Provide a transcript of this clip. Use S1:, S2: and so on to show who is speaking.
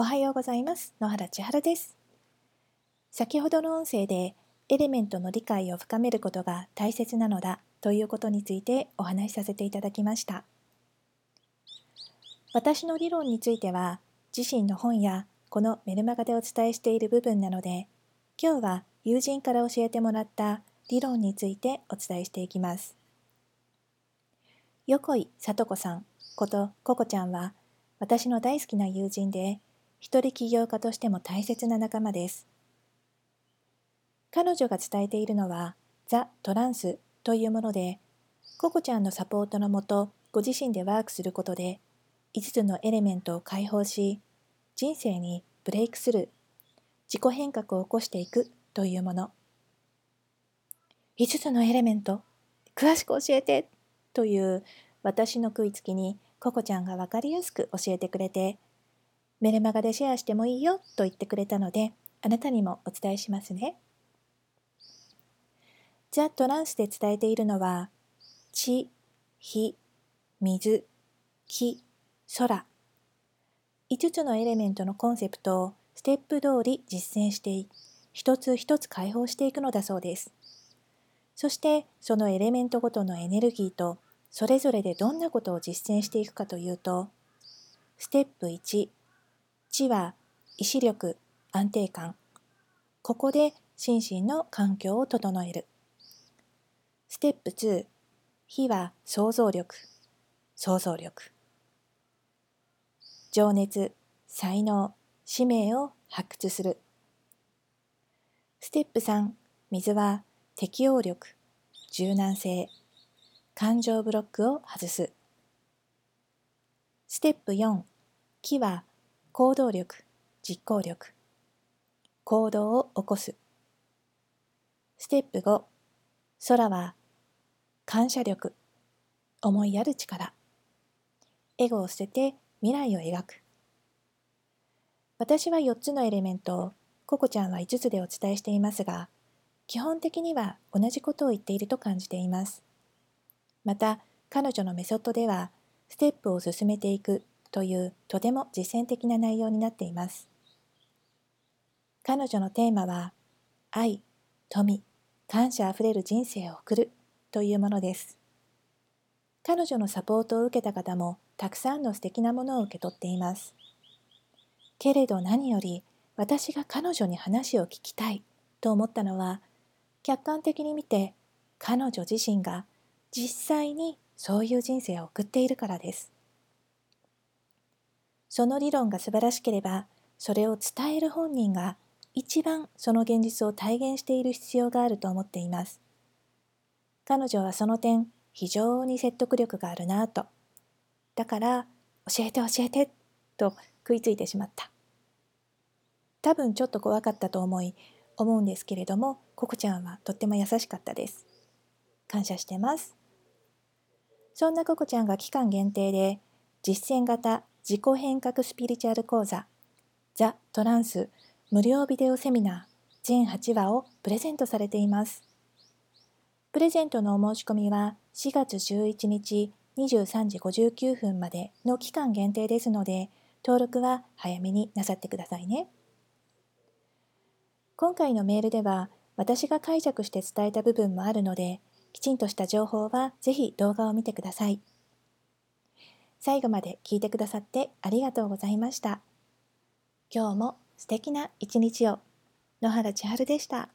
S1: おはようございます。野原千春です。先ほどの音声でエレメントの理解を深めることが大切なのだということについてお話しさせていただきました。私の理論については自身の本やこのメルマガでお伝えしている部分なので今日は友人から教えてもらった理論についてお伝えしていきます。横井聡子さんことココちゃんは私の大好きな友人で一人起業家としても大切な仲間です。彼女が伝えているのはザ・トランスというものでココちゃんのサポートのもとご自身でワークすることで5つのエレメントを解放し人生にブレイクスルー自己変革を起こしていくというもの。5つのエレメント詳しく教えてという私の食いつきにココちゃんが分かりやすく教えてくれてメルマガでシェアしてもいいよと言ってくれたのであなたにもお伝えしますね。ザ・トランスで伝えているのは地、火、水、木、空5つのエレメントのコンセプトをステップ通り実践して一つ一つ解放していくのだそうです。そしてそのエレメントごとのエネルギーとそれぞれでどんなことを実践していくかというとステップ1地は意志力安定感。ここで心身の環境を整える。ステップ2火は想像力。想像力。情熱、才能、使命を発掘する。ステップ3、水は適応力、柔軟性、感情ブロックを外す。ステップ4、木は行動力、実行力、行動を起こす。ステップ5、空は感謝力、思いやる力、エゴを捨てて未来を描く。私は4つのエレメントをココちゃんは5つでお伝えしていますが基本的には同じことを言っていると感じています。また彼女のメソッドではステップを進めていくというとても実践的な内容になっています彼女のテーマは愛、富、感謝あふれる人生を送るというものです彼女のサポートを受けた方もたくさんの素敵なものを受け取っています。けれど何より私が彼女に話を聞きたいと思ったのは客観的に見て彼女自身が実際にそういう人生を送っているからです。その理論が素晴らしければそれを伝える本人が一番その現実を体現している必要があると思っています。彼女はその点非常に説得力があるなぁと。だから教えて教えてと食いついてしまった。多分ちょっと怖かったと思い思うんですけれどもココちゃんはとっても優しかったです。感謝してます。そんなココちゃんが期間限定で実践型自己変革スピリチュアル講座ザ・トランス無料ビデオセミナー全8話をプレゼントされていますプレゼントのお申し込みは4月11日23時59分までの期間限定ですので、登録は早めになさってくださいね。今回のメールでは、私が解釈して伝えた部分もあるので、きちんとした情報はぜひ動画を見てください。最後まで聞いてくださってありがとうございました。今日も素敵な一日を。野原千春でした。